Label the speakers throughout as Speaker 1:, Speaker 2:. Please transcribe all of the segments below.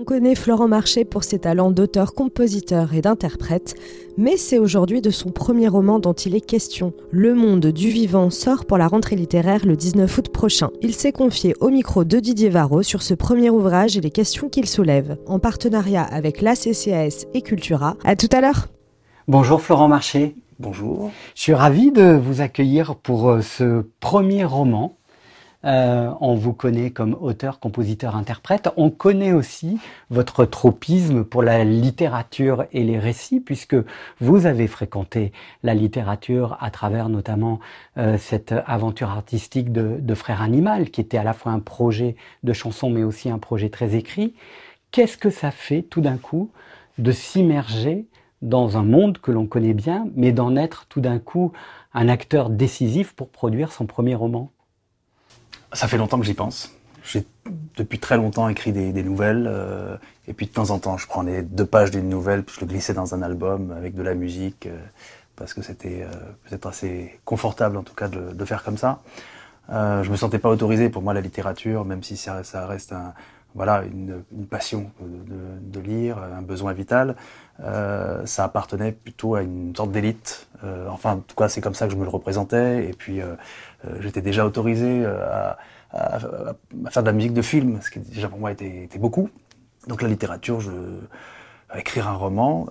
Speaker 1: On connaît Florent Marché pour ses talents d'auteur, compositeur et d'interprète, mais c'est aujourd'hui de son premier roman dont il est question. Le monde du vivant sort pour la rentrée littéraire le 19 août prochain. Il s'est confié au micro de Didier Varro sur ce premier ouvrage et les questions qu'il soulève, en partenariat avec la CCAS et Cultura. À tout à l'heure.
Speaker 2: Bonjour Florent Marché.
Speaker 3: Bonjour.
Speaker 2: Je suis ravi de vous accueillir pour euh, ce premier roman euh, on vous connaît comme auteur, compositeur, interprète. On connaît aussi votre tropisme pour la littérature et les récits, puisque vous avez fréquenté la littérature à travers notamment euh, cette aventure artistique de, de Frère Animal, qui était à la fois un projet de chanson, mais aussi un projet très écrit. Qu'est-ce que ça fait tout d'un coup de s'immerger dans un monde que l'on connaît bien, mais d'en être tout d'un coup un acteur décisif pour produire son premier roman?
Speaker 3: Ça fait longtemps que j'y pense. J'ai depuis très longtemps écrit des, nouvelles, euh, et puis de temps en temps, je prenais deux pages d'une nouvelle, puis je le glissais dans un album avec de la musique, euh, parce que c'était euh, peut-être assez confortable en tout cas de, faire comme ça. Je me sentais pas autorisé pour moi la littérature, même si ça reste un, voilà, une, passion de, lire, un besoin vital. Euh, ça appartenait plutôt à une sorte d'élite. Euh, enfin, en tout cas, c'est comme ça que je me le représentais. Et puis, euh, j'étais déjà autorisé à, faire de la musique de film, ce qui déjà pour moi était, beaucoup. Donc la littérature, je, écrire un roman,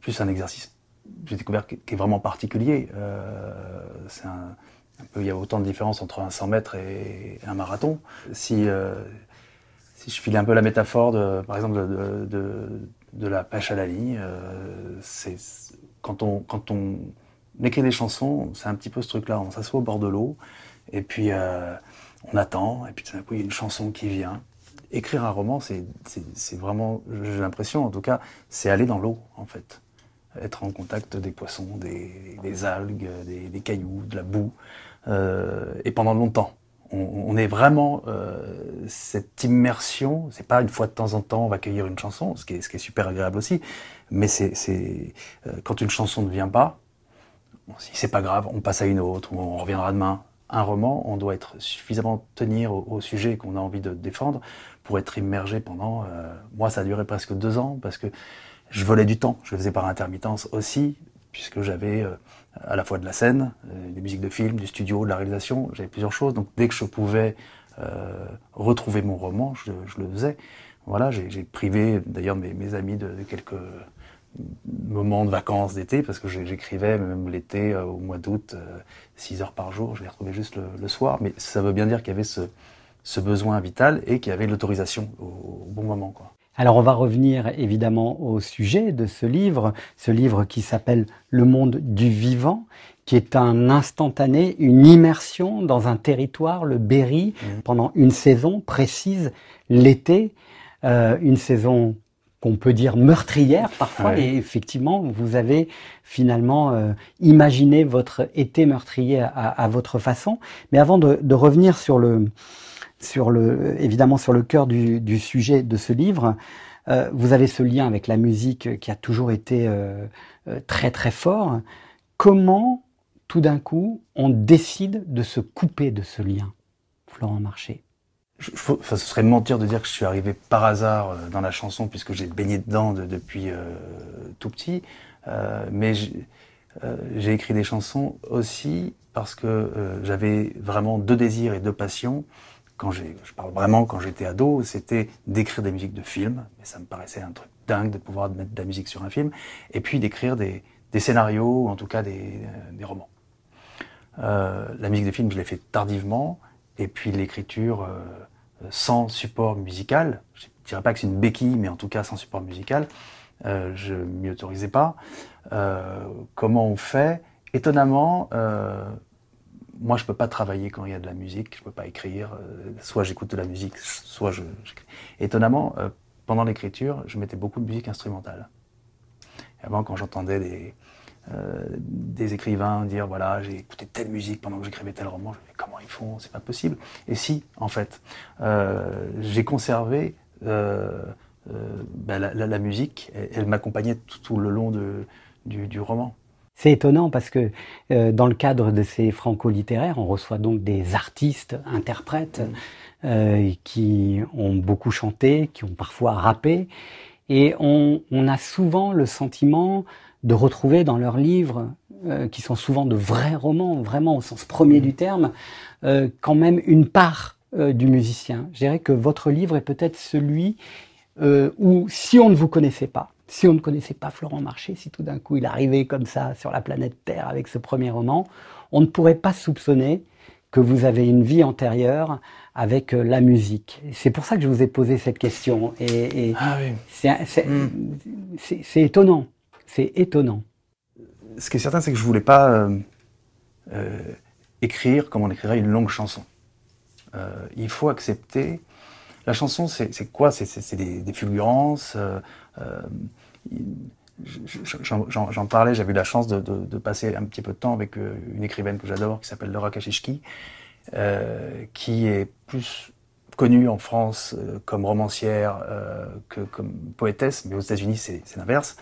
Speaker 3: plus un exercice, j'ai découvert qui est vraiment particulier. il y a autant de différence entre un 100 mètres et un marathon. Si si je file un peu la métaphore, de, par exemple, de, la pêche à la ligne, euh, c'est quand on, écrit des chansons, c'est un petit peu ce truc-là. On s'assoit au bord de l'eau, et puis euh, on attend, et puis tout d'un coup, il y a une chanson qui vient. Écrire un roman, c'est vraiment, j'ai l'impression, en tout cas, c'est aller dans l'eau, en fait. Être en contact des poissons, des, algues, des, des, cailloux, de la boue, euh, et pendant longtemps on, on, est vraiment euh, cette immersion. C'est pas une fois de temps en temps on va cueillir une chanson, ce qui est, super agréable aussi. Mais c'est euh, quand une chanson ne vient pas, bon, si c'est pas grave, on passe à une autre ou on reviendra demain. Un roman, on doit être suffisamment tenir au, sujet qu'on a envie de défendre pour être immergé pendant. Euh, moi, ça a duré presque deux ans parce que je volais du temps. Je le faisais par intermittence aussi, puisque j'avais à la fois de la scène, euh, des musiques de film, du studio, de la réalisation, j'avais plusieurs choses. Donc dès que je pouvais euh, retrouver mon roman, je, le faisais. Voilà, j'ai privé d'ailleurs mes, amis de, quelques moments de vacances d'été, parce que j'écrivais même l'été, euh, au mois d'août, 6 euh, heures par jour, je les retrouvais juste le, soir. Mais ça veut bien dire qu'il y avait ce, ce besoin vital et qu'il y avait l'autorisation au, au, bon moment. Quoi.
Speaker 2: Alors on va revenir évidemment au sujet de ce livre, ce livre qui s'appelle Le monde du vivant, qui est un instantané, une immersion dans un territoire, le Berry, mmh. pendant une saison précise, l'été, euh, une saison qu'on peut dire meurtrière parfois, ouais. et effectivement, vous avez finalement euh, imaginé votre été meurtrier à, à, votre façon. Mais avant de, de revenir sur le, sur le, évidemment sur le cœur du, sujet de ce livre. Euh, vous avez ce lien avec la musique qui a toujours été euh, euh très très fort. Comment, tout d'un coup, on décide de se couper de ce lien, Florent Marché
Speaker 3: je, ce serait mentir de dire que je suis arrivé par hasard dans la chanson puisque j'ai baigné dedans de, depuis tout petit. Mais j'ai écrit des chansons aussi parce que j'avais vraiment deux désirs et deux passions quand je parle vraiment quand j'étais ado, c'était d'écrire des musiques de films, mais ça me paraissait un truc dingue de pouvoir mettre de la musique sur un film, et puis d'écrire des, scénarios, ou en tout cas des, euh, romans. Euh, la musique de film, je l'ai fait tardivement, et puis l'écriture euh, sans support musical, je ne dirais pas que c'est une béquille, mais en tout cas sans support musical, je m'y autorisais pas. Comment on fait? Étonnamment, moi, je peux pas travailler quand il y a de la musique, je peux pas écrire. Euh, soit j'écoute de la musique, soit je. Étonnamment, euh, pendant l'écriture, je mettais beaucoup de musique instrumentale. Et avant, quand j'entendais des, euh, des écrivains dire voilà, j'ai écouté telle musique pendant que j'écrivais tel roman, je me disais comment ils font, c'est pas possible. Et si, en fait, j'ai conservé ben, la, musique, elle, m'accompagnait tout, le long du, du roman.
Speaker 2: C'est étonnant parce que euh, dans le cadre de ces franco-littéraires, on reçoit donc des artistes, interprètes, mm. euh, qui ont beaucoup chanté, qui ont parfois rappé, et on, on a souvent le sentiment de retrouver dans leurs livres, euh, qui sont souvent de vrais romans, vraiment au sens premier du terme, euh, quand même une part euh, du musicien. Je dirais que votre livre est peut-être celui où, si on ne vous connaissait pas, si on ne connaissait pas Florent Marché, si tout d'un coup il arrivait comme ça sur la planète Terre avec ce premier roman, on ne pourrait pas soupçonner que vous avez une vie antérieure avec euh, la musique. C'est pour ça que je vous ai posé cette question. Et,
Speaker 3: ah oui.
Speaker 2: Hmm. c'est étonnant. C'est étonnant.
Speaker 3: Ce qui est certain, c'est que je voulais pas euh, euh, écrire comme on écrirait une longue chanson. il faut accepter. La chanson, c'est quoi? C'est des, des, fulgurances. J'en parlais, j'avais eu la chance de, passer un petit peu de temps avec euh, une écrivaine que j'adore qui s'appelle Laura Kachishki, euh, qui est plus connue en France euh, comme romancière que comme poétesse, mais aux États-Unis c'est l'inverse.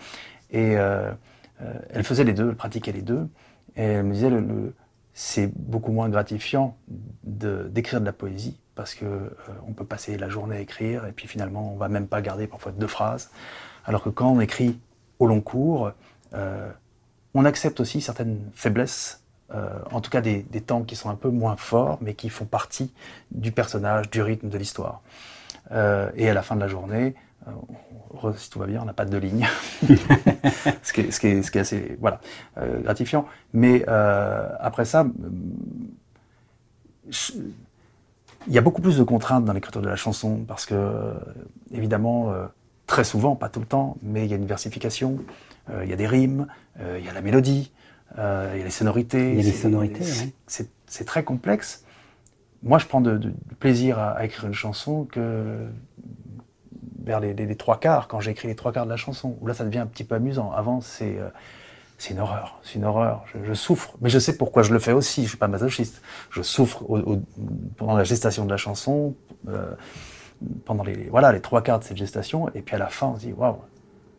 Speaker 3: Et elle faisait les deux, elle pratiquait les deux, et elle me disait le, c'est beaucoup moins gratifiant d'écrire de, la poésie parce que on peut passer la journée à écrire et puis finalement on va même pas garder parfois deux phrases, alors que quand on écrit au long cours. Euh, on accepte aussi certaines faiblesses, euh, en tout cas des, temps qui sont un peu moins forts, mais qui font partie du personnage, du rythme de l'histoire. Euh, et à la fin de la journée, si tout va bien, on n'a pas de ligne, ce, qui est, ce, qui est, assez gratifiant. Mais après ça, il y a beaucoup plus de contraintes dans l'écriture de la chanson, parce que, évidemment, très souvent, pas tout le temps, mais il y a une versification, euh, il y a des rimes, euh, il y a la mélodie, euh, il y a les sonorités.
Speaker 2: Il y a les sonorités,
Speaker 3: C'est très complexe. Moi, je prends de, plaisir à, écrire une chanson que vers les, trois quarts, quand j'écris les trois quarts de la chanson, où là, ça devient un petit peu amusant. Avant, c'est c'est une horreur, c'est une horreur. Je, souffre, mais je sais pourquoi je le fais aussi. Je suis pas masochiste. Je souffre pendant la gestation de la chanson pendant les, voilà, les trois quarts de cette gestation, et puis à la fin, on se dit, waouh,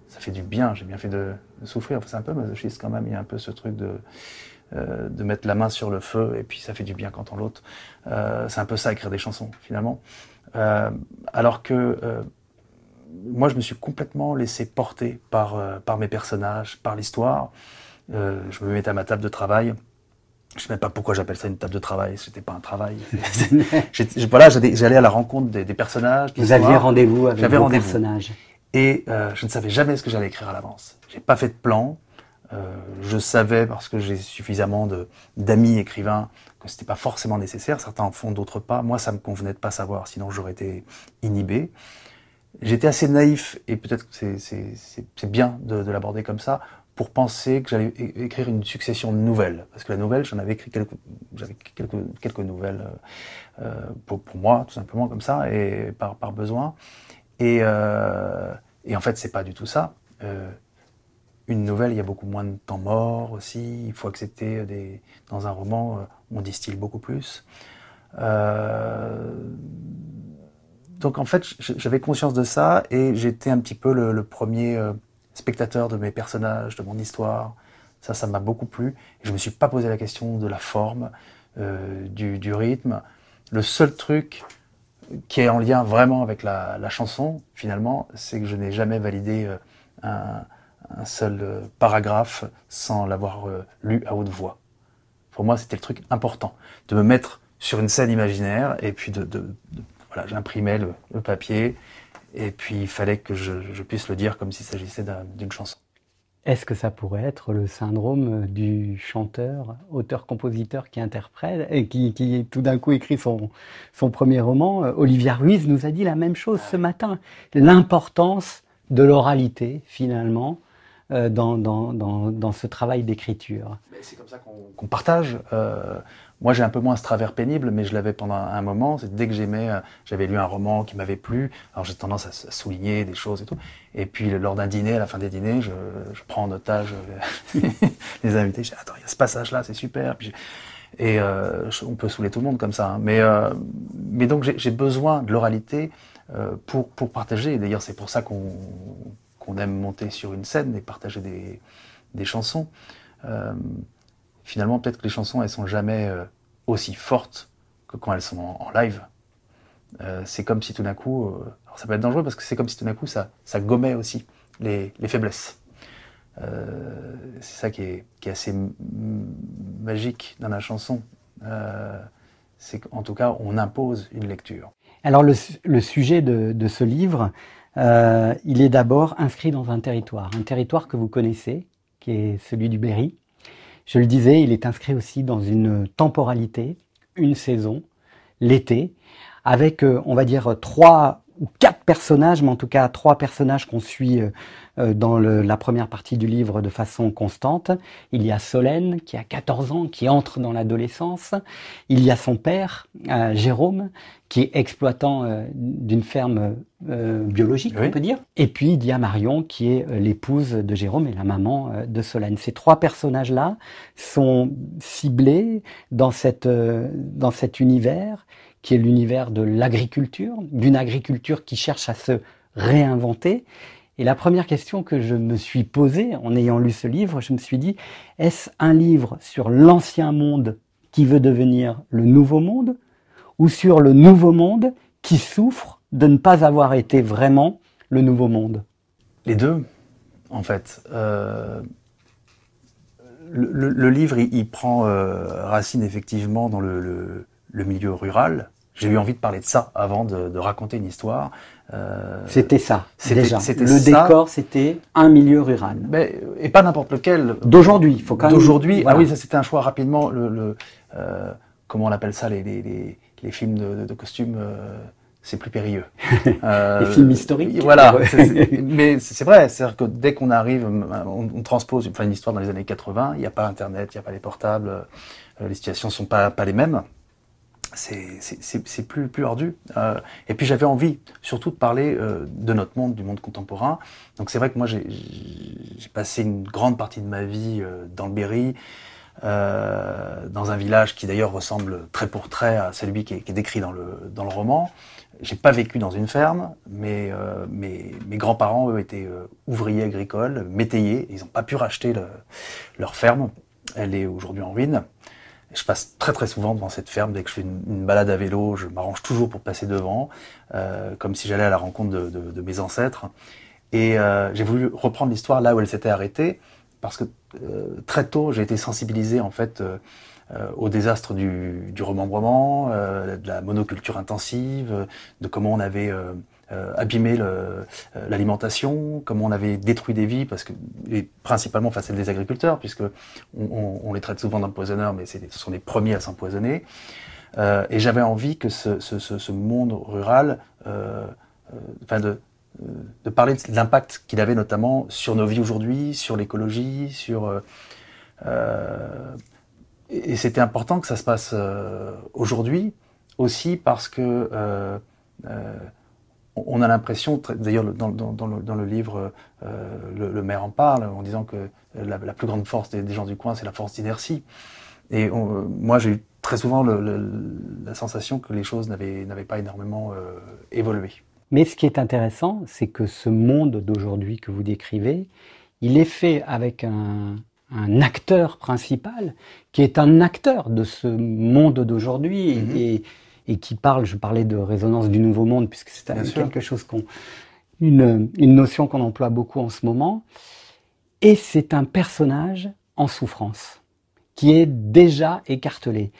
Speaker 3: ça fait du bien, j'ai bien fait de, souffrir. c'est un peu masochiste quand même, il y a un peu ce truc de, euh, de mettre la main sur le feu, et puis ça fait du bien quand on l'ôte. Euh, c'est un peu ça, écrire des chansons, finalement. Euh, alors que moi, je me suis complètement laissé porter par, par mes personnages, par l'histoire. je me mettais à ma table de travail, je ne sais même pas pourquoi j'appelle ça une table de travail. C'était pas un travail. voilà, j'allais à la rencontre des, personnages.
Speaker 2: Vous aviez rendez-vous avec vos personnages.
Speaker 3: Et euh, je ne savais jamais ce que j'allais écrire à l'avance. J'ai pas fait de plan. Euh, je savais parce que j'ai suffisamment d'amis écrivains que c'était pas forcément nécessaire. Certains en font, d'autres pas. Moi, ça me convenait de pas savoir, sinon j'aurais été inhibé. J'étais assez naïf et peut-être que c'est bien de, de l'aborder comme ça pour penser que j'allais écrire une succession de nouvelles. Parce que la nouvelle, j'en avais écrit quelques, j'avais quelques, quelques nouvelles euh, pour, moi, tout simplement comme ça, et par, besoin. Et, euh, et en fait, c'est pas du tout ça. Euh, une nouvelle, il y a beaucoup moins de temps mort aussi. Il faut accepter des, dans un roman, on distille beaucoup plus. Donc en fait, j'avais conscience de ça et j'étais un petit peu le premier spectateur de mes personnages, de mon histoire. Ça, ça m'a beaucoup plu. Je me suis pas posé la question de la forme, euh, du, rythme. Le seul truc qui est en lien vraiment avec la, chanson, finalement, c'est que je n'ai jamais validé euh, un, seul euh, paragraphe sans l'avoir lu à haute voix. Pour moi, c'était le truc important, de me mettre sur une scène imaginaire et puis de, voilà, j'imprimais le papier et puis il fallait que je, je puisse le dire comme s'il s'agissait d'une chanson.
Speaker 2: Est-ce que ça pourrait être le syndrome du chanteur, auteur-compositeur qui interprète et qui, qui tout d'un coup écrit son, son premier roman Olivia Ruiz nous a dit la même chose ce matin. L'importance de l'oralité, finalement, euh, dans, dans, dans, dans, ce travail d'écriture.
Speaker 3: C'est comme ça qu'on qu partage. Euh, moi, j'ai un peu moins ce travers pénible, mais je l'avais pendant un moment. C'est dès que j'aimais, euh, j'avais lu un roman qui m'avait plu. Alors j'ai tendance à, souligner des choses et tout. Et puis lors d'un dîner, à la fin des dîners, je, prends en otage euh, les invités. Je dis attends, il y a ce passage-là, c'est super. Et euh, on peut saouler tout le monde comme ça. Hein. Mais donc j'ai besoin de l'oralité pour partager. D'ailleurs, c'est pour ça qu'on aime monter sur une scène et partager des chansons. Finalement, peut-être que les chansons, elles sont jamais aussi fortes que quand elles sont en, live. c'est comme si tout d'un coup, alors ça peut être dangereux parce que c'est comme si tout d'un coup ça, ça gommait aussi les, les faiblesses. Euh, c'est ça qui est, qui est assez magique dans la chanson. Euh, c'est qu'en tout cas, on impose une lecture.
Speaker 2: Alors le, le sujet de, de, ce livre, euh, il est d'abord inscrit dans un territoire, un territoire que vous connaissez, qui est celui du Berry. Je le disais, il est inscrit aussi dans une temporalité, une saison, l'été, avec, euh, on va dire, trois ou quatre personnages, mais en tout cas trois personnages qu'on suit euh, euh, dans la première partie du livre de façon constante. Il y a Solène qui a 14 ans, qui entre dans l'adolescence. Il y a son père, euh, Jérôme, qui est exploitant d'une ferme biologique, on peut dire. Et puis il y a Marion qui est l'épouse de Jérôme et la maman de Solène. Ces trois personnages-là sont ciblés dans, cette, dans cet univers qui est l'univers de l'agriculture, d'une agriculture qui cherche à se réinventer. Et la première question que je me suis posée en ayant lu ce livre, je me suis dit, est-ce un livre sur l'ancien monde qui veut devenir le nouveau monde ou sur le nouveau monde qui souffre de ne pas avoir été vraiment le nouveau monde?
Speaker 3: Les deux, en fait. Euh, le, livre, il, prend euh, racine effectivement dans le, le milieu rural. J'ai eu envie de parler de ça avant de, de raconter une histoire.
Speaker 2: Euh, c'était ça, déjà. Le décor, c'était un milieu rural.
Speaker 3: Mais, et pas n'importe lequel.
Speaker 2: D'aujourd'hui, il faut quand même.
Speaker 3: D'aujourd'hui, ah oui, ça c'était un choix rapidement. Le, le euh, comment on appelle ça, les, les, les, les films de, de costumes euh, c'est plus périlleux.
Speaker 2: Euh, les films historiques.
Speaker 3: Voilà. mais c'est vrai, c'est-à-dire que dès qu'on arrive, on, on, transpose enfin, une histoire dans les années 80, il n'y a pas Internet, il n'y a pas les portables, les situations sont pas, pas les mêmes c'est plus, ardu. Euh, et puis j'avais envie surtout de parler euh, de notre monde, du monde contemporain. Donc c'est vrai que moi j'ai passé une grande partie de ma vie euh, dans le Berry, dans un village qui d'ailleurs ressemble très pour trait à celui qui est, décrit dans le, dans le roman. J'ai pas vécu dans une ferme, mais mes, grands-parents, eux, étaient ouvriers agricoles, métayers. Ils n'ont pas pu racheter le, leur ferme. Elle est aujourd'hui en ruine je passe très très souvent devant cette ferme. Dès que je fais une, balade à vélo, je m'arrange toujours pour passer devant, euh, comme si j'allais à la rencontre de, mes ancêtres. Et euh, j'ai voulu reprendre l'histoire là où elle s'était arrêtée, parce que euh, très tôt, j'ai été sensibilisé en fait au désastre du, du remembrement, de la monoculture intensive, de comment on avait euh, abîmer euh, l'alimentation, comment on avait détruit des vies, parce que principalement face à des agriculteurs, puisque on, les traite souvent d'empoisonneurs, mais ce sont les premiers à s'empoisonner. Euh, et j'avais envie que ce, monde rural, euh, enfin de, de parler de l'impact qu'il avait notamment sur nos vies aujourd'hui, sur l'écologie, sur et c'était important que ça se passe aujourd'hui aussi parce que on a l'impression, d'ailleurs dans, le, livre, euh, le, maire en parle en disant que la, plus grande force des, gens du coin, c'est la force d'inertie. Et moi, j'ai eu très souvent la sensation que les choses n'avaient pas énormément euh, évolué.
Speaker 2: Mais ce qui est intéressant, c'est que ce monde d'aujourd'hui que vous décrivez, il est fait avec un, acteur principal qui est un acteur de ce monde d'aujourd'hui. Mm-hmm. et et qui parle, je parlais de résonance du nouveau monde, puisque c'est quelque chose qu'on, une, une notion qu'on emploie beaucoup en ce moment. Et c'est un personnage en souffrance, qui est déjà écartelé.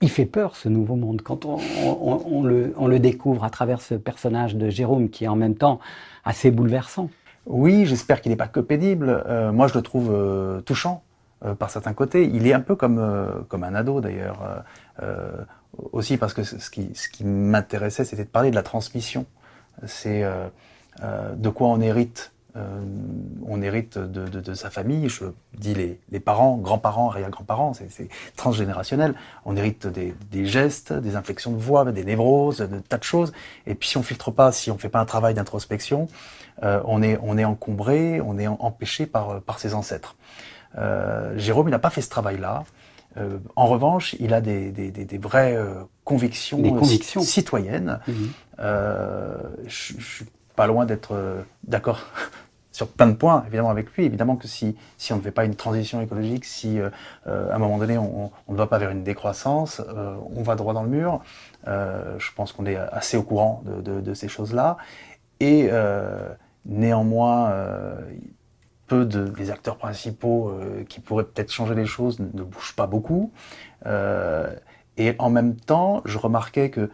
Speaker 2: Il fait peur ce nouveau monde quand on, on, on, le, on le, découvre à travers ce personnage de Jérôme qui est en même temps assez bouleversant.
Speaker 3: Oui, j'espère qu'il n'est pas que pénible. Euh, moi, je le trouve euh, touchant euh, par certains côtés. Il est un peu comme, comme un ado d'ailleurs. Aussi parce que ce qui, m'intéressait, c'était de parler de la transmission. C'est euh, euh, de quoi on hérite. Euh, on hérite de, sa famille, je dis les, parents, grands-parents, arrière-grands-parents, c'est transgénérationnel. On hérite des, gestes, des inflexions de voix, des névroses, de tas de choses. Et puis si on filtre pas, si on fait pas un travail d'introspection, on, est, encombré, on est empêché par, par ses ancêtres. Jérôme, il n'a pas fait ce travail-là. Euh, en revanche, il a des, des, des, des vraies euh, convictions, citoyennes. Mhm. Euh, je, je suis pas loin d'être d'accord sur plein de points, évidemment, avec lui. Évidemment que si, si on ne fait pas une transition écologique, si euh, à un moment donné on, on, ne va pas vers une décroissance, euh, on va droit dans le mur. je pense qu'on est assez au courant de, de, de ces choses-là. Et néanmoins, de, des acteurs principaux qui pourraient peut-être changer les choses ne, bougent pas beaucoup. et en même temps, je remarquais que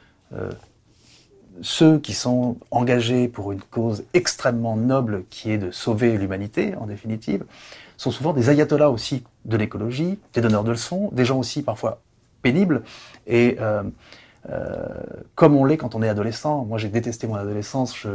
Speaker 3: ceux qui sont engagés pour une cause extrêmement noble qui est de sauver l'humanité, en définitive, sont souvent des ayatollahs aussi de l'écologie, des donneurs de leçons, des gens aussi parfois pénibles. Et euh, comme on l'est quand on est adolescent, moi j'ai détesté mon adolescence,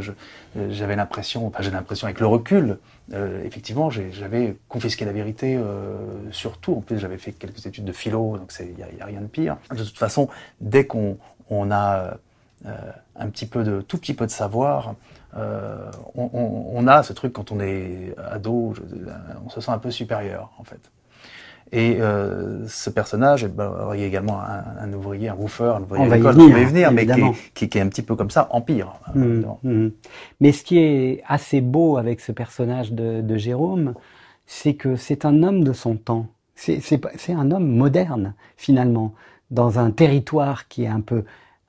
Speaker 3: j'avais l'impression, enfin j'ai l'impression avec le recul, euh, effectivement j'avais confisqué la vérité euh, sur tout. En plus j'avais fait quelques études de philo, donc il n'y a, rien de pire. De toute façon, dès qu'on on a euh, un petit peu de, tout petit peu de savoir. On, a ce truc quand on est ado, on se sent un peu supérieur en fait. Et euh, ce personnage, ben, il y a également un, un, ouvrier, un woofer, un ouvrier
Speaker 2: on va y
Speaker 3: venir, venir mais qui, qui, qui, est un petit peu comme ça, empire.
Speaker 2: Mmh, mmh. Mais ce qui est assez beau avec ce personnage de, de Jérôme, c'est que c'est un homme de son temps. C'est un homme moderne, finalement, dans un territoire qui est un peu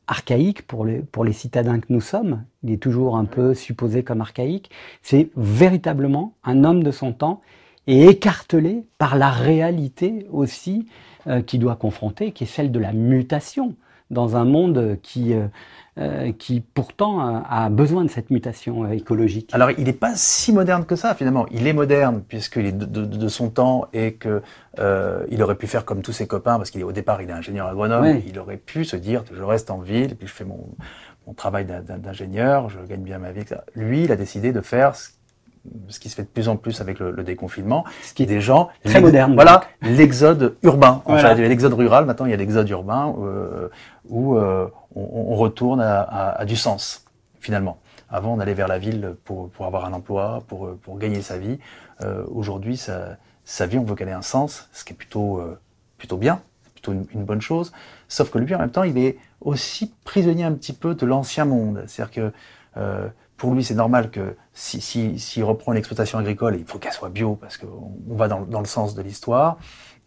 Speaker 2: archaïque pour les, pour les citadins que nous sommes, il est toujours un peu supposé comme archaïque, c'est véritablement un homme de son temps et écartelé par la réalité aussi euh, qu'il doit confronter, qui est celle de la mutation dans un monde qui, euh, euh, qui pourtant a besoin de cette mutation euh, écologique.
Speaker 3: Alors il n'est pas si moderne que ça finalement. Il est moderne puisqu'il est de, de, de, son temps et que euh, il aurait pu faire comme tous ses copains parce qu'il est au départ il est ingénieur agronome. Ouais. Il aurait pu se dire je reste en ville et puis je fais mon, mon travail d'ingénieur, je gagne bien ma vie. Etc. Lui il a décidé de faire ce ce qui se fait de plus en plus avec le, le déconfinement, ce qui est des gens
Speaker 2: très modernes.
Speaker 3: Voilà, l'exode urbain. Voilà. Enfin, l'exode rural. Maintenant, il y a l'exode urbain euh, où euh, on, on, retourne à, à, à, du sens finalement. Avant, on allait vers la ville pour, pour avoir un emploi, pour, pour gagner sa vie. Euh, Aujourd'hui, sa, sa, vie, on veut qu'elle ait un sens, ce qui est plutôt plutôt bien, plutôt une, une, bonne chose. Sauf que lui, en même temps, il est aussi prisonnier un petit peu de l'ancien monde. C'est-à-dire que pour lui, c'est normal que s'il si, si, reprend une exploitation agricole, il faut qu'elle soit bio parce qu'on va dans, dans, le sens de l'histoire.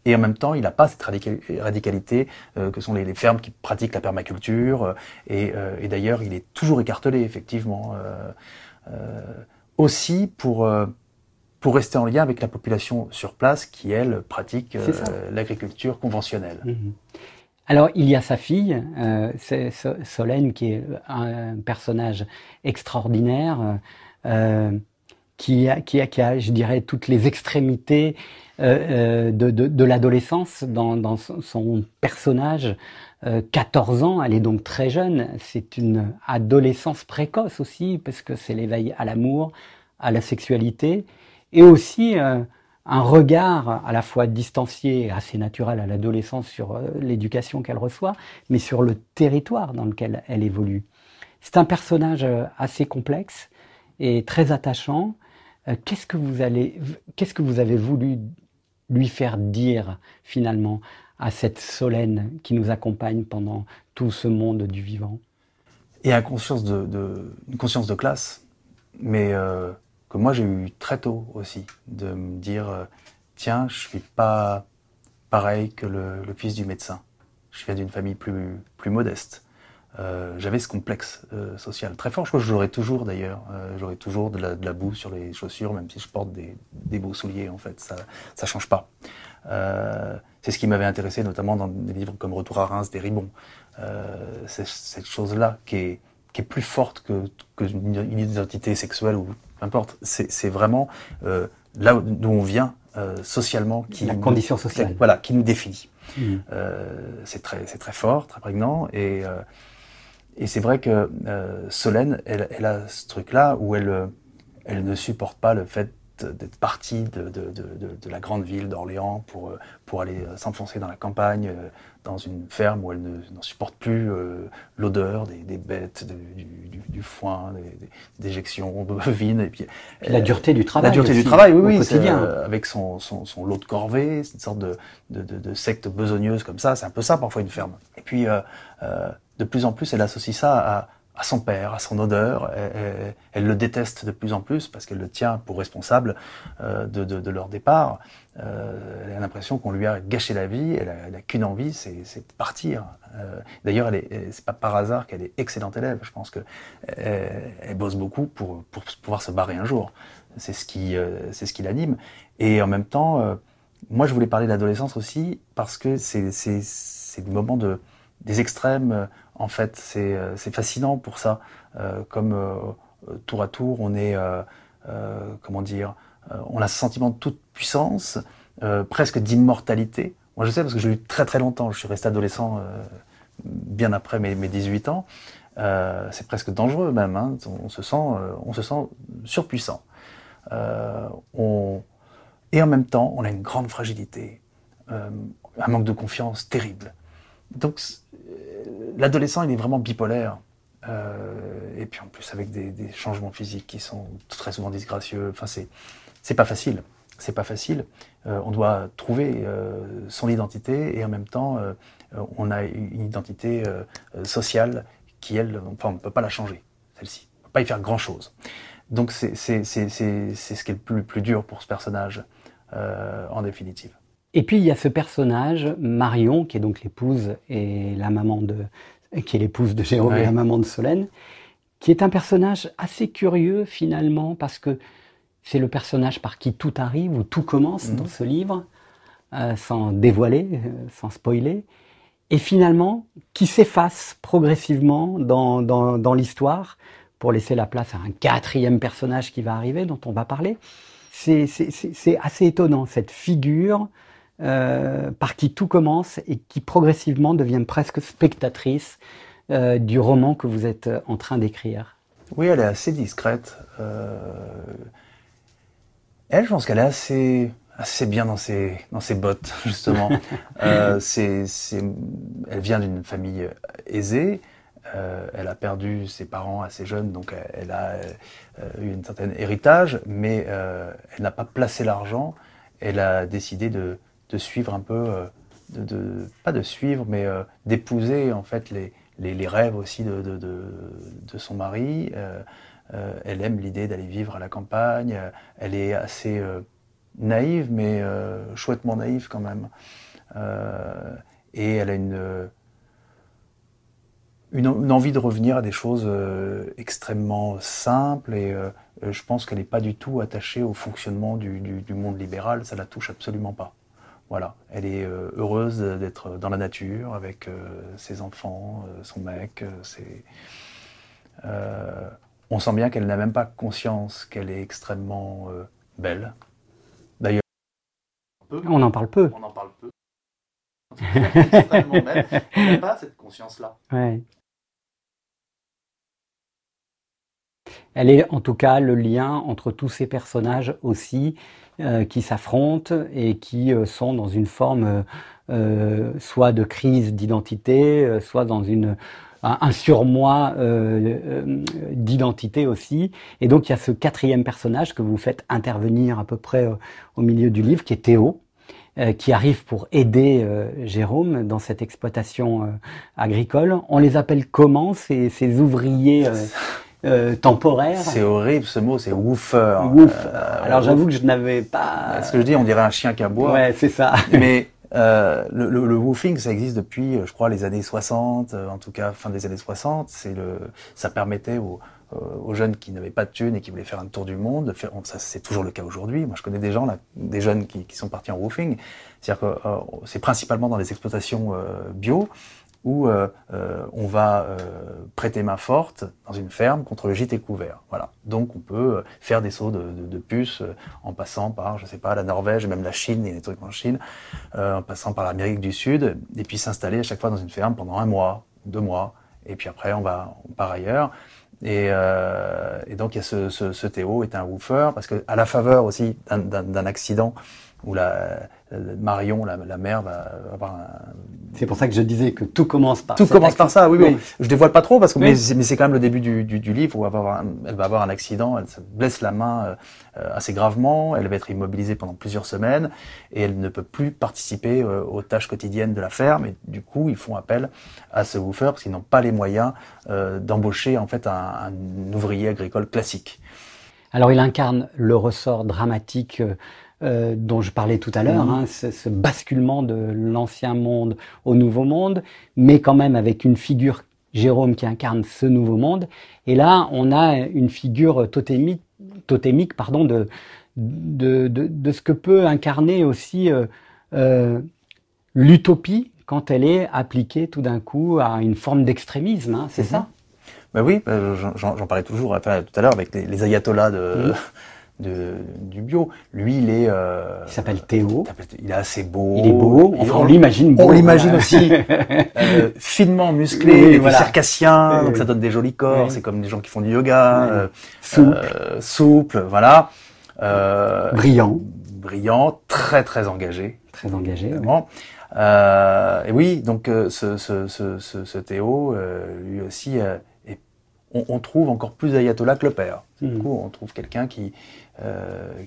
Speaker 3: Et en même temps, il n'a pas cette radicalité euh, que sont les, les, fermes qui pratiquent la permaculture. Euh, et, euh, et d'ailleurs, il est toujours écartelé, effectivement. Euh, euh, aussi pour pour rester en lien avec la population sur place qui, elle, pratique l'agriculture conventionnelle.
Speaker 2: Mmh. Alors, il y a sa fille, euh, Solène, qui est un personnage extraordinaire, euh, qui, a, qui, a, qui, a, je dirais, toutes les extrémités euh, de, de, de l'adolescence dans, dans, son personnage. 14 ans, elle est donc très jeune. C'est une adolescence précoce aussi, parce que c'est l'éveil à l'amour, à la sexualité, et aussi un regard à la fois distancié et assez naturel à l'adolescence sur euh, l'éducation qu'elle reçoit, mais sur le territoire dans lequel elle évolue. C'est un personnage euh, assez complexe et très attachant. Euh, qu'est-ce que vous allez, qu'est-ce que vous avez voulu lui faire dire finalement à cette Solène qui nous accompagne pendant tout ce monde du vivant?
Speaker 3: Et une conscience une conscience de classe, mais que moi j'ai eu très tôt aussi, de me dire euh, tiens, je suis pas pareil que le, le fils du médecin. Je viens d'une famille plus, plus modeste. Euh, j'avais ce complexe euh, social très fort. Je crois que j'aurais toujours d'ailleurs. Euh, j'aurais toujours de la, de la, boue sur les chaussures, même si je porte des, des beaux souliers. En fait, ça ça change pas. C'est ce qui m'avait intéressé, notamment dans des livres comme Retour à Reims, des Ribons. C'est cette chose-là qui est, qui est plus forte que, que une identité sexuelle ou peu importe. C'est vraiment euh, là d'où on vient euh, socialement
Speaker 2: qui la condition sociale.
Speaker 3: Qui, voilà, qui nous définit. Mmh. Euh, c'est très c'est très fort, très prégnant et et c'est vrai que Solène, elle, elle, a ce truc-là où elle elle ne supporte pas le fait d'être partie de, de, de, de, la grande ville d'Orléans pour, pour aller s'enfoncer dans la campagne, dans une ferme où elle n'en supporte plus euh, l'odeur des, des, bêtes, du, du, du, foin, des, des déjections bovines. Et puis,
Speaker 2: et la dureté du travail.
Speaker 3: La dureté
Speaker 2: aussi,
Speaker 3: du travail, oui, oui. Quotidien. Euh, avec son, son, son, lot de corvée, c'est une sorte de, de, de, secte besogneuse comme ça. C'est un peu ça parfois une ferme. Et puis, euh, euh, de plus en plus, elle associe ça à, à son père, à son odeur. Elle, le déteste de plus en plus parce qu'elle le tient pour responsable euh, de, leur départ. Euh, elle a l'impression qu'on lui a gâché la vie. Elle a, qu'une envie, c'est de partir. Euh, d'ailleurs, c'est pas par hasard qu'elle est excellente élève. Je pense que elle, bosse beaucoup pour, pouvoir se barrer un jour. C'est ce qui, c'est ce qui l'anime. Et en même temps, moi, je voulais parler de l'adolescence aussi parce que c'est c'est du moment de des extrêmes en fait, c'est euh, fascinant pour ça. Euh, comme euh, tour à tour, on a ce sentiment de toute puissance, presque d'immortalité. Moi, je sais parce que j'ai eu très très longtemps. Je suis resté adolescent bien après mes, 18 ans. c'est presque dangereux même. Hein. On, se sent, on se sent surpuissant. Et en même temps, on a une grande fragilité, un manque de confiance terrible. Donc l'adolescent, il est vraiment bipolaire. Euh, et puis en plus avec des, changements physiques qui sont très souvent disgracieux. Enfin, c'est c'est pas facile. C'est pas facile. Euh, on doit trouver euh, son identité et en même temps, on a une identité sociale qui, elle, enfin, on ne peut pas la changer, celle-ci. On ne peut pas y faire grand-chose. Donc c'est ce qui est le plus, plus dur pour ce personnage, en définitive.
Speaker 2: Et puis il y a ce personnage, Marion, qui est donc l'épouse et la maman de, qui est l'épouse de Jérôme et la maman de Solène, qui est un personnage assez curieux finalement parce que c'est le personnage par qui tout arrive ou tout commence dans mhm. ce livre, euh, sans dévoiler, euh, sans spoiler, et finalement qui s'efface progressivement dans, dans, dans l'histoire pour laisser la place à un quatrième personnage qui va arriver, dont on va parler. C'est assez étonnant, cette figure euh, par qui tout commence et qui progressivement devient presque spectatrice euh, du roman que vous êtes en train d'écrire.
Speaker 3: Oui, elle est assez discrète. Euh, elle, je pense qu'elle est assez, assez bien dans ses, dans ses bottes, justement. c'est, elle vient d'une famille aisée. elle a perdu ses parents assez jeunes, donc elle, a eu un certain héritage, mais elle n'a pas placé l'argent. Elle a décidé de, de suivre un peu, euh, de, pas de suivre, mais euh, d'épouser en fait les, les, rêves aussi de, de, son mari. Euh, elle aime l'idée d'aller vivre à la campagne. Elle est assez naïve, mais chouettement naïve quand même. et elle a une, une, envie de revenir à des choses extrêmement simples et je pense qu'elle n'est pas du tout attachée au fonctionnement du, du, monde libéral, ça la touche absolument pas. Voilà, elle est euh, heureuse d'être dans la nature avec euh, ses enfants, euh, son mec. on sent bien qu'elle n'a même pas conscience qu'elle est extrêmement belle.
Speaker 2: D'ailleurs, on en parle peu.
Speaker 3: On en parle peu. extrêmement belle. Elle n'a pas cette conscience-là.
Speaker 2: Elle est en tout cas le lien entre tous ces personnages aussi euh, qui s'affrontent et qui euh, sont dans une forme euh, soit de crise d'identité, soit dans un, surmoi d'identité aussi. Et donc il y a ce quatrième personnage que vous faites intervenir à peu près au milieu du livre, qui est Théo, qui arrive pour aider Jérôme dans cette exploitation agricole. On les appelle comment ces, ces ouvriers temporaire.
Speaker 3: C'est horrible ce mot, c'est woofer.
Speaker 2: Euh, Alors j'avoue que je n'avais pas.
Speaker 3: Ce que je dis, on dirait un chien qui aboie.
Speaker 2: Ouais, c'est ça.
Speaker 3: Mais euh, le, le, woofing, ça existe depuis, je crois, les années 60, en tout cas fin des années 60. C'est le, ça permettait aux, aux jeunes qui n'avaient pas de thunes et qui voulaient faire un tour du monde, de faire, ça c'est toujours le cas aujourd'hui. Moi, je connais des gens là, des jeunes qui, qui sont partis en woofing. C'est-à-dire que c'est principalement dans les exploitations bio où euh, euh, on va euh, prêter main forte dans une ferme contre le gîte couvert. Voilà. Donc on peut faire des sauts de, de, de puces en passant par, je sais pas, la Norvège, même la Chine, il y a des trucs en Chine, en passant par l'Amérique du Sud, et puis s'installer à chaque fois dans une ferme pendant un mois, deux mois, et puis après on va on part ailleurs. Et, et, donc il y a ce, ce, ce Théo est un woofer parce que à la faveur aussi d'un accident où la, Marion, la, mère, va avoir un...
Speaker 2: C'est pour ça que je disais que tout commence par
Speaker 3: Tout commence par ça, oui, oui. Je dévoile pas trop, parce que, mais, c'est quand même le début du, du, du livre où elle va, avoir un, elle va avoir un accident, elle se blesse la main euh, assez gravement, elle va être immobilisée pendant plusieurs semaines, et elle ne peut plus participer euh, aux tâches quotidiennes de la ferme, et du coup, ils font appel à ce woofer, parce qu'ils n'ont pas les moyens euh, d'embaucher, en fait, un, un, ouvrier agricole classique.
Speaker 2: Alors, il incarne le ressort dramatique euh, dont je parlais tout à l'heure, mhm. hein, ce, basculement de l'ancien monde au nouveau monde, mais quand même avec une figure Jérôme qui incarne ce nouveau monde. Et là, on a une figure totémique, totémique pardon, de, de, de, ce que peut incarner aussi euh, euh, l'utopie quand elle est appliquée tout d'un coup à une forme d'extrémisme. Hein, c'est mhm. ça?
Speaker 3: Ben oui, j'en parlais toujours tout à l'heure avec les, ayatollahs de, de, du bio. Lui, il est. Euh,
Speaker 2: il s'appelle Théo.
Speaker 3: Il est assez beau.
Speaker 2: Il est beau. on l'imagine
Speaker 3: beau. On l'imagine aussi euh, finement musclé, oui, circassien, donc ça donne des jolis corps. C'est comme des gens qui font du yoga. Euh, souple. Souple, voilà.
Speaker 2: Brillant.
Speaker 3: Brillant, très très engagé.
Speaker 2: Très engagé.
Speaker 3: Vraiment. Et oui, donc ce, ce, ce, ce, Théo, lui aussi, on, on, trouve encore plus ayatollah que le père. Du mmh. coup, on trouve quelqu'un qui,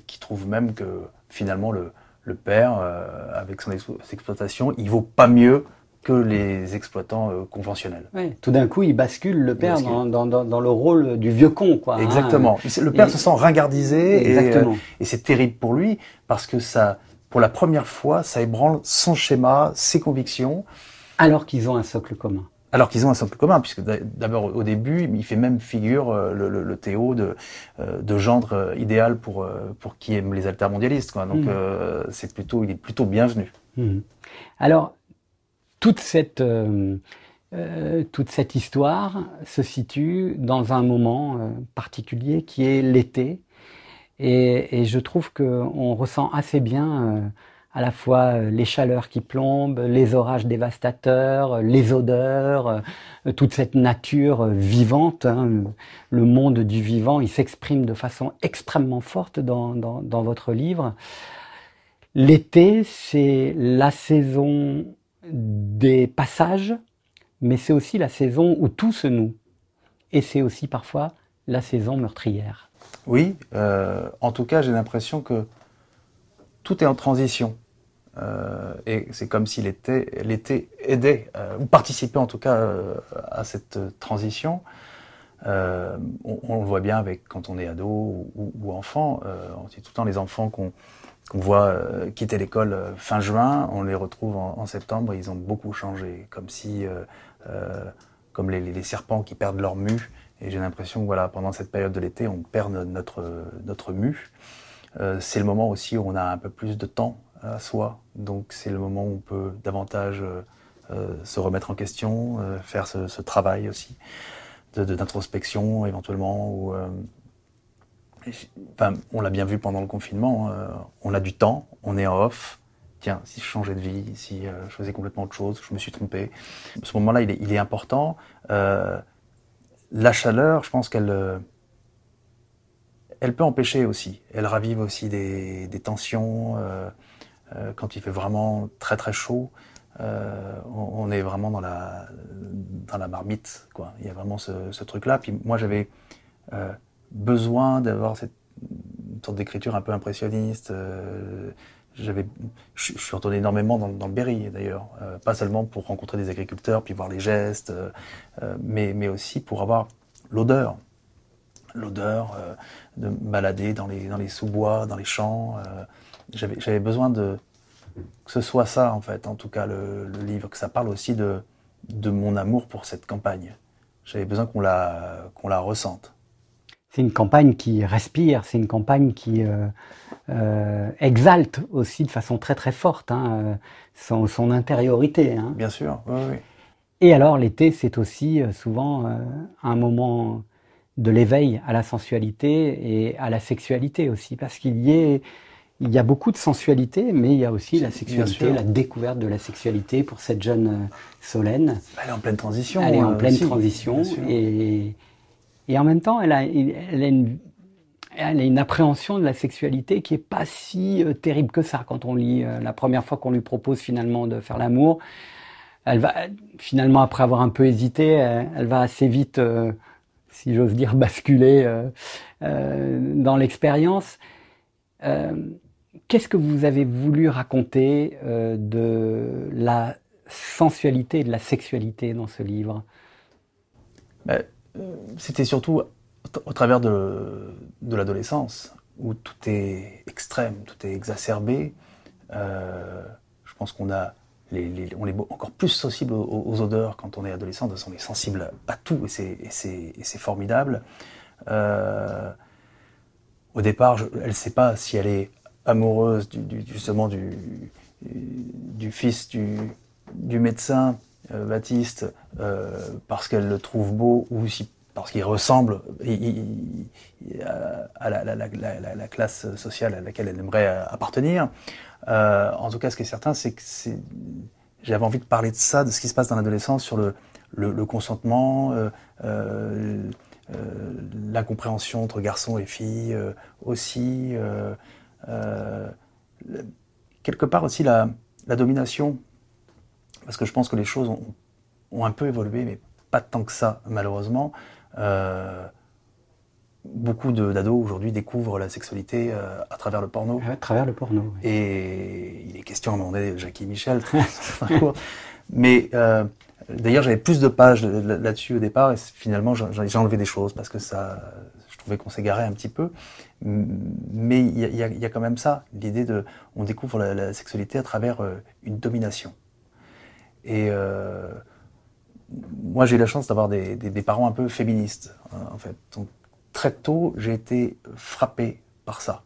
Speaker 3: qui trouve même que finalement le, le père, euh, avec son exploitation, il vaut pas mieux que les exploitants euh, conventionnels.
Speaker 2: Tout d'un coup, il bascule le père Dans, dans, dans, le rôle du vieux con. Quoi,
Speaker 3: hein. Exactement. Le père se sent ringardisé et, et c'est terrible pour lui parce que ça, pour la première fois, ça ébranle son schéma, ses convictions.
Speaker 2: Alors qu'ils ont un socle commun.
Speaker 3: Alors qu'ils ont un socle commun, puisque d'abord au début, il fait même figure euh, le, le, le Théo de, euh, de gendre euh, idéal pour pour qui aime les altermondialistes. Quoi. Donc mmh. c'est plutôt, il est plutôt bienvenu.
Speaker 2: Mmh. Alors toute cette toute cette histoire se situe dans un moment particulier qui est l'été, et, et, je trouve que on ressent assez bien à la fois euh, les chaleurs qui plombent, les orages dévastateurs, euh, les odeurs, euh, toute cette nature vivante. Hein. Le monde du vivant, il s'exprime de façon extrêmement forte dans, dans, votre livre. L'été, c'est la saison des passages, mais c'est aussi la saison où tout se noue. Et c'est aussi parfois la saison meurtrière.
Speaker 3: Oui, en tout cas, j'ai l'impression que tout est en transition. Euh, et c'est comme si l'été aidait, euh, ou participait en tout cas euh, à cette transition. Euh, on, le voit bien avec quand on est ado ou, enfant. on dit tout le temps les enfants qu'on voit quitter l'école fin juin, on les retrouve en, septembre. Ils ont beaucoup changé, comme si, comme les, les, serpents qui perdent leur mue. Et j'ai l'impression que voilà, pendant cette période de l'été, on perd notre notre mue. c'est le moment aussi où on a un peu plus de temps à soi. Donc c'est le moment où on peut davantage euh, euh se remettre en question, euh, faire ce, travail aussi d'introspection éventuellement. On l'a bien vu pendant le confinement, on a du temps, on est en off. Tiens, si je changeais de vie, si je faisais complètement autre chose, je me suis trompé. Ce moment-là, il est, il est important. la chaleur, je pense qu'elle elle peut empêcher aussi. Elle ravive aussi des, des tensions. Euh, quand il fait vraiment très très chaud, euh, on, est vraiment dans la, dans la marmite. Quoi. Il y a vraiment ce, truc-là. Puis moi, j'avais euh, besoin d'avoir cette sorte d'écriture un peu impressionniste. j'avais, je, suis retourné énormément dans, le Berry d'ailleurs, pas seulement pour rencontrer des agriculteurs puis voir les gestes, mais, mais aussi pour avoir l'odeur, l'odeur de balader dans les, dans les sous-bois, dans les champs j'avais besoin de que ce soit ça en fait, en tout cas le, le livre, que ça parle aussi de, de mon amour pour cette campagne. J'avais besoin qu'on la, qu'on la ressente.
Speaker 2: C'est une campagne qui respire, c'est une campagne qui euh, euh, exalte aussi de façon très très forte hein, euh, son, son, intériorité. Hein.
Speaker 3: Bien sûr, oui, oui.
Speaker 2: Et alors l'été, c'est aussi souvent euh, un moment de l'éveil à la sensualité et à la sexualité aussi, parce qu'il y est il y a beaucoup de sensualité, mais il y a aussi la sexualité, la découverte de la sexualité pour cette jeune euh, Solène.
Speaker 3: Elle est en pleine transition.
Speaker 2: Elle est en euh, pleine transition. Et, et en même temps, elle a, elle, a une, elle a une appréhension de la sexualité qui est pas si euh, terrible que ça quand on lit la première fois qu'on lui propose finalement de faire l'amour. Elle va finalement après avoir un peu hésité, elle, va assez vite, euh, si j'ose dire, basculer dans l'expérience. Qu'est-ce que vous avez voulu raconter de la sensualité et de la sexualité dans ce livre?
Speaker 3: Ben, C'était surtout au travers de, l'adolescence, où tout est extrême, tout est exacerbé, euh, je pense qu'on a on est encore plus sensible aux, odeurs quand on est adolescent, parce qu'on est sensible à tout, et c'est formidable. Euh, au départ, elle ne sait pas si elle est amoureuse du, justement du, fils du, médecin euh, Baptiste parce qu'elle le trouve beau ou parce qu'il ressemble à la, classe sociale à laquelle elle aimerait appartenir. Euh, en tout cas, ce qui est certain, c'est que j'avais envie de parler de ça, de ce qui se passe dans l'adolescence sur le, consentement, euh, euh, la compréhension entre garçons et filles aussi, quelque part aussi la, domination, parce que je pense que les choses ont, ont un peu évolué, mais pas tant que ça, malheureusement. Euh, beaucoup d'ados aujourd'hui découvrent la sexualité euh, à travers le porno.
Speaker 2: À travers le porno.
Speaker 3: Et il est question à un moment donné, Jackie Michel, mais euh, d'ailleurs j'avais plus de pages là-dessus au départ et finalement j'ai enlevé des choses parce que ça, je trouvais qu'on s'égarait un petit peu. Mais il y, a quand même ça, l'idée de, on découvre la, sexualité à travers une domination. Et moi, j'ai eu la chance d'avoir des, parents un peu féministes, hein, en fait. Donc, très tôt, j'ai été frappé par ça.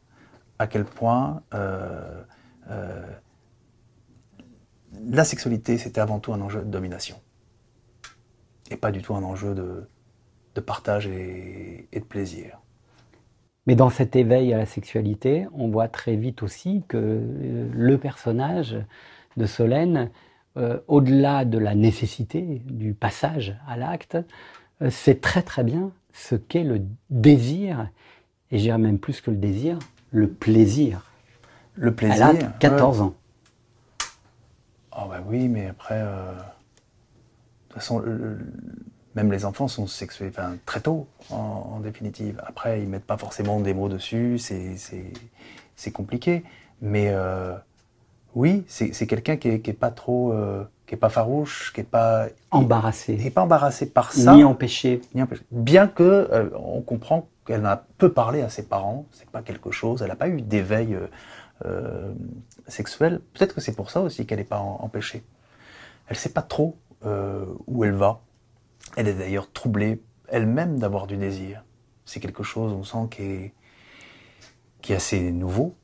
Speaker 3: À quel point euh, euh, la sexualité, c'était avant tout un enjeu de domination. Et pas du tout un enjeu de, partage et, de plaisir.
Speaker 2: Mais dans cet éveil à la sexualité, on voit très vite aussi que euh, le personnage de Solène euh, au-delà de la nécessité du passage à l'acte, euh, c'est très très bien ce qu'est le désir, et j'irais même plus que le désir, le plaisir.
Speaker 3: Le plaisir.
Speaker 2: Elle a 14 ans.
Speaker 3: Oh bah oui, mais après, euh, de toute façon, même les enfants sont sexués très tôt, en, définitive. Après, ils mettent pas forcément des mots dessus, c'est compliqué. Mais oui, c'est quelqu'un qui, n'est est, pas trop, euh, qui est pas farouche, qui est pas
Speaker 2: embarrassé,
Speaker 3: qui pas embarrassé par ça,
Speaker 2: ni empêché.
Speaker 3: Ni empêché. Bien que euh, on comprend qu'elle a peu parlé à ses parents, c'est pas quelque chose, elle n'a pas eu d'éveil euh, sexuel. Peut-être que c'est pour ça aussi qu'elle n'est pas empêchée. Elle sait pas trop où elle va. Elle est d'ailleurs troublée elle-même d'avoir du désir. C'est quelque chose, on sent, qui est, qui est assez nouveau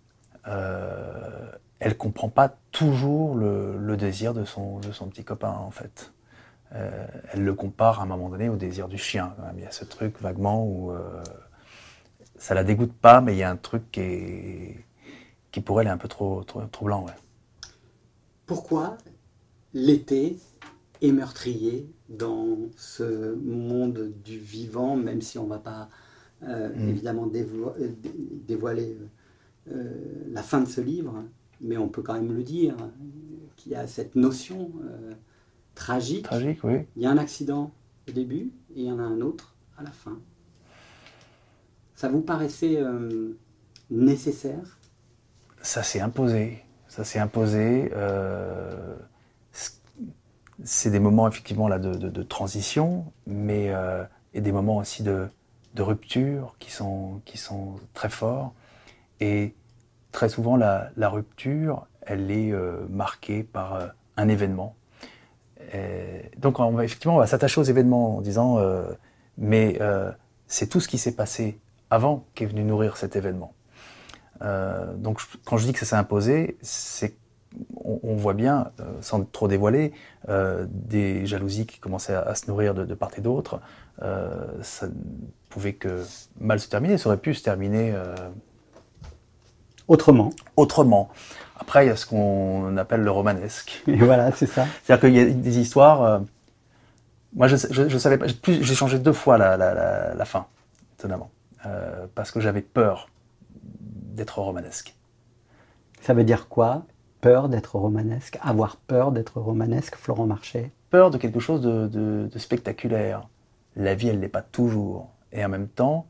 Speaker 3: elle comprend pas toujours le, désir de son, de son petit copain, en fait. Euh, elle le compare à un moment donné au désir du chien. Il y a ce truc vaguement où euh, ça la dégoûte pas, mais il y a un truc qui, qui pour elle est un peu trop, trop, troublant.
Speaker 4: Pourquoi l'été est meurtrier dans ce monde du vivant, même si on ne va pas euh, mm. évidemment dévoiler la fin de ce livre mais on peut quand même le dire, qu'il y a cette notion euh, tragique.
Speaker 3: Tragique, oui.
Speaker 4: Il y a un accident au début et il y en a un autre à la fin. Ça vous paraissait euh, nécessaire?
Speaker 3: Ça s'est imposé. Ça s'est imposé. Euh, c'est des moments effectivement là de, transition, mais et des moments aussi de, de rupture qui sont, qui sont très forts. Et très souvent, la, rupture, elle est euh, marquée par euh, un événement. donc, effectivement, on va s'attacher aux événements en disant, euh, mais c'est tout ce qui s'est passé avant qui est venu nourrir cet événement. donc, quand je dis que ça s'est imposé, c'est on, voit bien, sans trop dévoiler, des jalousies qui commençaient à, se nourrir de, de part et d'autre. ça ne pouvait que mal se terminer. Ça aurait pu se terminer
Speaker 2: Autrement.
Speaker 3: Autrement. Après, il y a ce qu'on appelle le romanesque.
Speaker 2: Et voilà, c'est ça.
Speaker 3: C'est-à-dire qu'il y a des histoires. Euh, moi, je, je, savais pas. J'ai changé deux fois la, la, la, fin, étonnamment. parce que j'avais peur d'être romanesque.
Speaker 2: Ça veut dire quoi? Peur d'être romanesque Avoir peur d'être romanesque, Florent Marché
Speaker 3: Peur de quelque chose de, spectaculaire. La vie, elle n'est pas toujours. Et en même temps,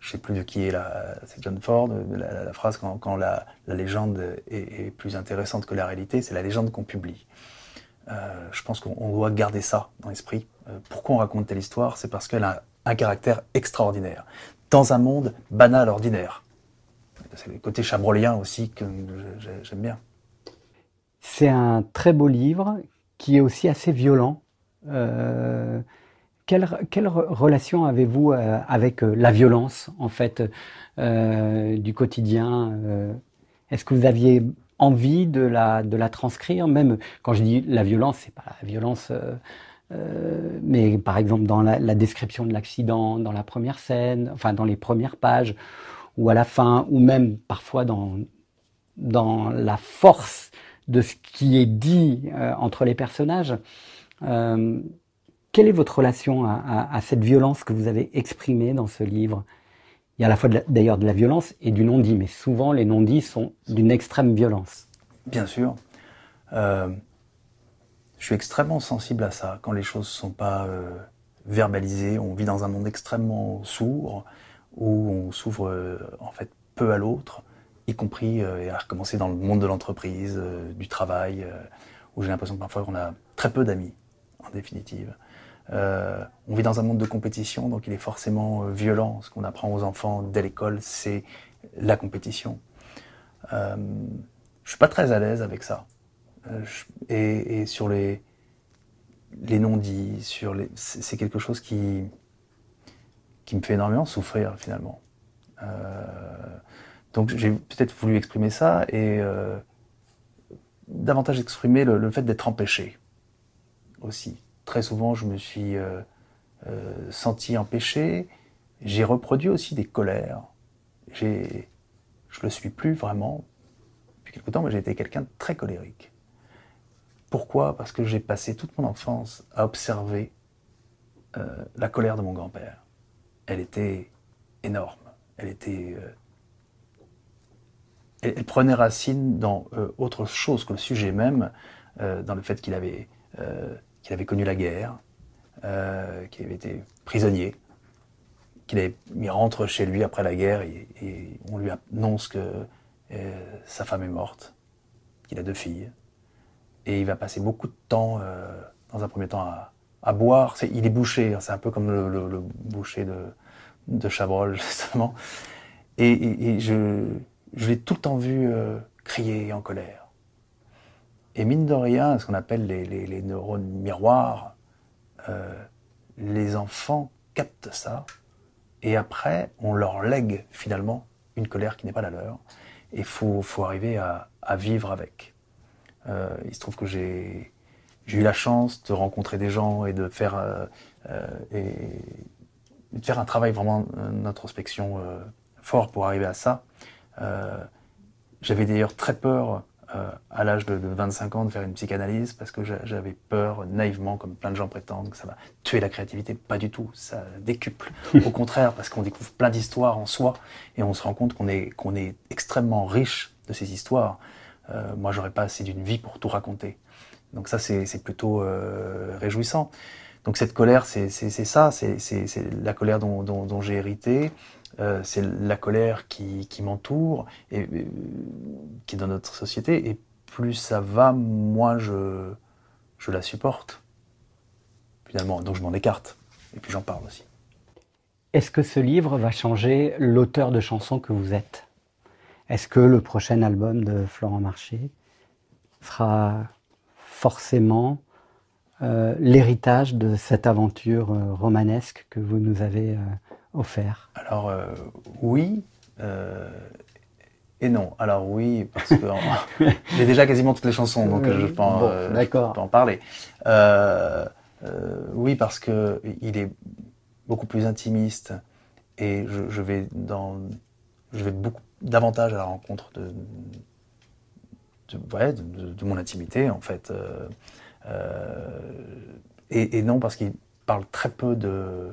Speaker 3: je ne sais plus de qui est la, c'est John Ford, la, phrase quand, la, légende est, plus intéressante que la réalité, c'est la légende qu'on publie. Euh, je pense qu'on doit garder ça dans l'esprit. Euh, pourquoi on raconte telle histoire? C'est parce qu'elle a un caractère extraordinaire, dans un monde banal, ordinaire. C'est le côté chabrolien aussi que j'aime bien.
Speaker 2: C'est un très beau livre qui est aussi assez violent. Euh, quelle, relation avez-vous euh, avec euh, la violence, en fait, du quotidien Est-ce que vous aviez envie de la, de la transcrire? Même quand je dis la violence, c'est pas la violence, mais par exemple dans la, la description de l'accident, dans la première scène, enfin dans les premières pages, ou à la fin, ou même parfois dans, dans la force de ce qui est dit euh, entre les personnages. Euh, quelle est votre relation à, cette violence que vous avez exprimée dans ce livre? Il y a à la fois d'ailleurs de, la violence et du non-dit, mais souvent les non-dits sont d'une extrême violence.
Speaker 3: Bien sûr. Euh, je suis extrêmement sensible à ça, quand les choses ne sont pas verbalisées. On vit dans un monde extrêmement sourd, où on s'ouvre en fait peu à l'autre y compris euh, à recommencer dans le monde de l'entreprise, euh, du travail, euh, où j'ai l'impression que parfois on a très peu d'amis, en définitive. on vit dans un monde de compétition, donc il est forcément violent. Ce qu'on apprend aux enfants dès l'école, c'est la compétition. je suis pas très à l'aise avec ça. et, sur les, les non-dits, sur les, c'est quelque chose qui, qui me fait énormément souffrir finalement. Donc j'ai peut-être voulu exprimer ça et euh, davantage exprimer le, fait d'être empêché aussi. Très souvent, je me suis euh, euh, senti empêché. J'ai reproduit aussi des colères. J'ai, je le suis plus vraiment depuis quelque temps, mais j'ai été quelqu'un de très colérique. Pourquoi? Parce que j'ai passé toute mon enfance à observer la colère de mon grand-père. Elle était énorme. Elle était elle, prenait racine dans euh, autre chose que le sujet même, euh, dans le fait qu'il avait, euh, qu'il avait connu la guerre, qu'il avait été prisonnier, qu'il rentre chez lui après la guerre et, on lui annonce que sa femme est morte, qu'il a deux filles, et il va passer beaucoup de temps, dans un premier temps, à, boire. il est boucher, hein, c'est un peu comme le, boucher de, de Chabrol, justement. et je, je l'ai tout le temps vu euh, crier en colère. Et mine de rien, ce qu'on appelle les, neurones miroirs, euh, les enfants captent ça, et après, on leur lègue finalement une colère qui n'est pas la leur, et il faut, arriver à, vivre avec. Euh, il se trouve que j'ai eu la chance de rencontrer des gens et de faire, et de faire un travail vraiment d'introspection fort pour arriver à ça. Euh, j'avais d'ailleurs très peur euh, à l'âge de, 25 ans de faire une psychanalyse parce que j'avais peur naïvement, comme plein de gens prétendent, que ça va tuer la créativité. Pas du tout, ça décuple. Au contraire, parce qu'on découvre plein d'histoires en soi et on se rend compte qu'on est, qu'on est extrêmement riche de ces histoires. Euh, moi, j'aurais pas assez d'une vie pour tout raconter. Donc ça, c'est plutôt euh, réjouissant. Donc cette colère, c'est ça, c'est la colère dont, dont, dont j'ai hérité. Euh, c'est la colère qui, m'entoure et, qui est dans notre société. Et plus ça va, moins je, je la supporte, finalement. Donc je m'en écarte. Et puis j'en parle aussi.
Speaker 2: Est-ce que ce livre va changer l'auteur de chansons que vous êtes? Est-ce que le prochain album de Florent Marché sera forcément euh, l'héritage de cette aventure euh, romanesque que vous nous avez offert
Speaker 3: Alors euh, oui euh, et non. Alors oui, parce que j'ai déjà quasiment toutes les chansons, donc je, peux en, euh, en parler. oui, parce que il est beaucoup plus intimiste et je, vais dans, je vais beaucoup davantage à la rencontre de, de, mon intimité en fait. et, et, non parce qu'il parle très peu de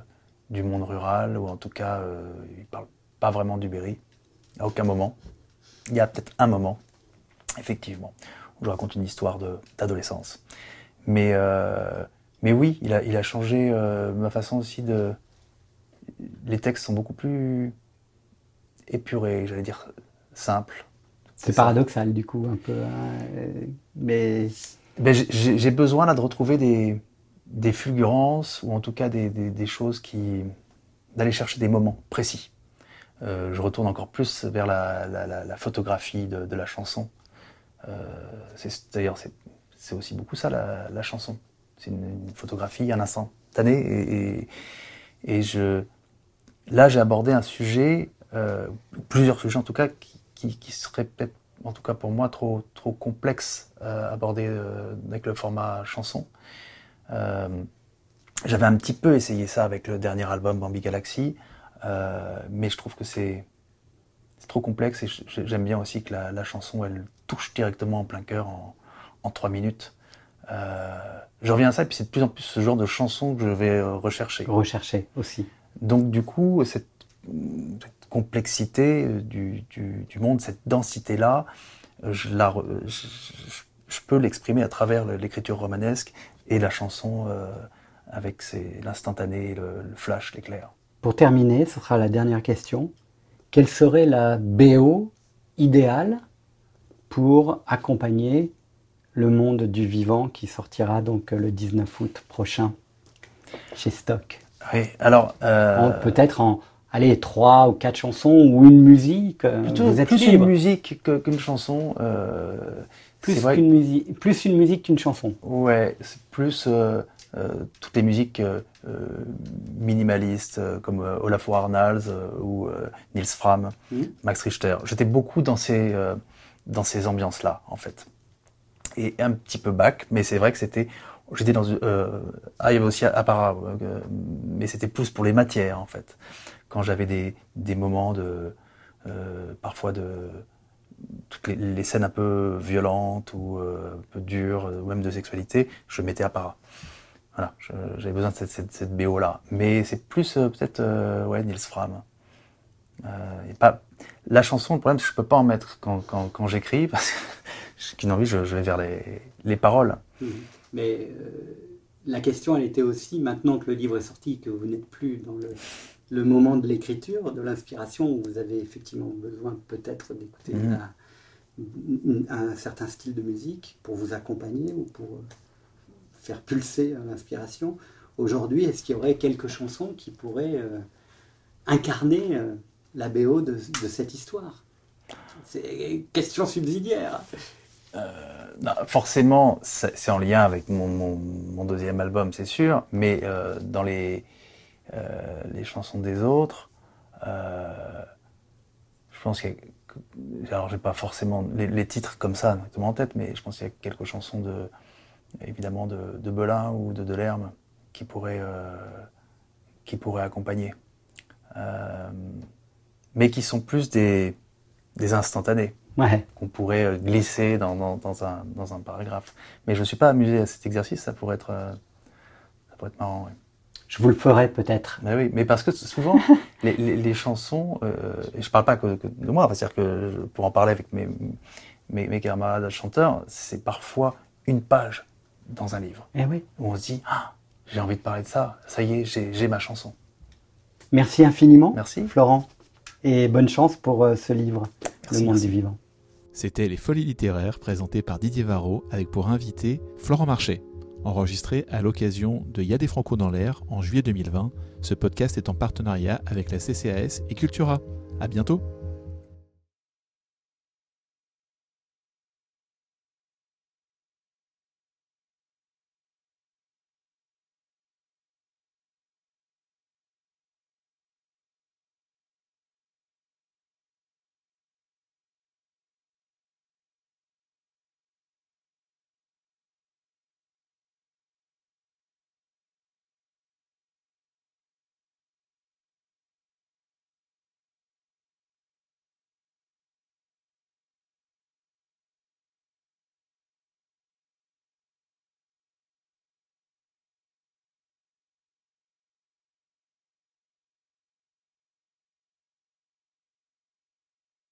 Speaker 3: du monde rural, ou en tout cas, il ne parle pas vraiment du Berry, à aucun moment. Il y a peut-être un moment, effectivement, où je raconte une histoire d'adolescence. Mais, mais oui, il a, il a changé ma façon aussi de... Les textes sont beaucoup plus épurés, j'allais dire simples.
Speaker 2: C'est paradoxal du coup, un peu. Hein, mais...
Speaker 3: Ben, j'ai besoin là de retrouver des, des fulgurances ou en tout cas des, choses qui. d'aller chercher des moments précis. Euh, je retourne encore plus vers la, photographie de, la chanson. D'ailleurs, c'est aussi beaucoup ça, la, chanson. C'est une, photographie, un instantané. Et, et, je, là, j'ai abordé un sujet, euh, plusieurs sujets en tout cas, qui, seraient peut-être, en tout cas pour moi, trop, trop complexes à aborder euh, avec le format chanson. Euh, j'avais un petit peu essayé ça avec le dernier album Bambi Galaxy, euh, mais je trouve que c'est trop complexe et j'aime bien aussi que la, chanson elle touche directement en plein cœur en, trois minutes. Euh, je reviens à ça et puis c'est de plus en plus ce genre de chanson que je vais rechercher.
Speaker 2: Rechercher aussi.
Speaker 3: Donc du coup cette, complexité du, monde, cette densité là, je, la, je peux l'exprimer à travers l'écriture romanesque et la chanson euh, avec l'instantané, le, flash, l'éclair.
Speaker 2: Pour terminer, ce sera la dernière question. Quelle serait la BO idéale pour accompagner le monde du vivant qui sortira donc le 19 août prochain chez Stock?
Speaker 3: Oui, alors.
Speaker 2: Euh, peut-être en, allez, trois ou quatre chansons ou une musique.
Speaker 3: Euh, Plutôt, plus une musique qu'une chanson. Euh,
Speaker 2: plus qu'une musique, plus une musique qu'une chanson.
Speaker 3: Ouais, c'est plus euh, euh, toutes les musiques euh, minimalistes comme Olafur Arnalds ou Nils Fram, mmh. Max Richter. J'étais beaucoup dans ces dans ces ambiances-là en fait, et un petit peu back, mais c'est vrai que c'était J'étais dans ah il y avait aussi Apparat, mais c'était plus pour les matières en fait. Quand j'avais des, des moments de parfois de toutes les, scènes un peu violentes ou euh, un peu dures, ou même de sexualité, je mettais à part. Voilà, j'avais besoin de cette, cette, BO-là. Mais c'est plus euh, peut-être euh, ouais, Nils Fram. et pas... La chanson, le problème, c'est que je peux pas en mettre quand, quand, quand j'écris, parce que j'ai qu'une envie, je, je, vais vers les, les paroles.
Speaker 4: Mmh. Mais la question, elle était aussi, maintenant que le livre est sorti, que vous n'êtes plus dans le, le moment de l'écriture, de l'inspiration, où vous avez effectivement besoin peut-être d'écouter mhm. Un certain style de musique pour vous accompagner ou pour euh, faire pulser l'inspiration. Aujourd'hui, est-ce qu'il y aurait quelques chansons qui pourraient euh, incarner euh, la BO de, cette histoire? C'est une question subsidiaire.
Speaker 3: forcément, c'est en lien avec mon, deuxième album, c'est sûr, mais dans les euh, les chansons des autres. Euh, je pense qu'il y a, alors j'ai pas forcément les, titres comme ça directement en tête, mais je pense qu'il y a quelques chansons de, évidemment de, de Belin ou de Delerme qui pourraient, euh, qui pourraient accompagner, mais qui sont plus des, des instantanés.
Speaker 2: Ouais.
Speaker 3: qu'on pourrait glisser dans, dans, un, dans, un, paragraphe. Mais je ne suis pas amusé à cet exercice, ça pourrait être, ça pourrait être marrant.
Speaker 2: Je vous le ferai peut-être.
Speaker 3: Mais oui, mais parce que souvent, les, les, chansons, euh, et je parle pas que, de moi, c'est-à-dire que pour en parler avec mes, mes, mes camarades chanteurs, c'est parfois une page dans un livre.
Speaker 2: Eh oui.
Speaker 3: Où on se dit, ah, j'ai envie de parler de ça, ça y est, j'ai ma chanson.
Speaker 2: Merci infiniment,
Speaker 3: merci.
Speaker 2: Florent, et bonne chance pour euh, ce livre, Le monde du vivant.
Speaker 5: C'était Les Folies littéraires présentées par Didier Varro avec pour invité Florent Marché enregistré à l'occasion de Y'a des Franco dans l'air en juillet 2020. Ce podcast est en partenariat avec la CCAS et Cultura. À bientôt!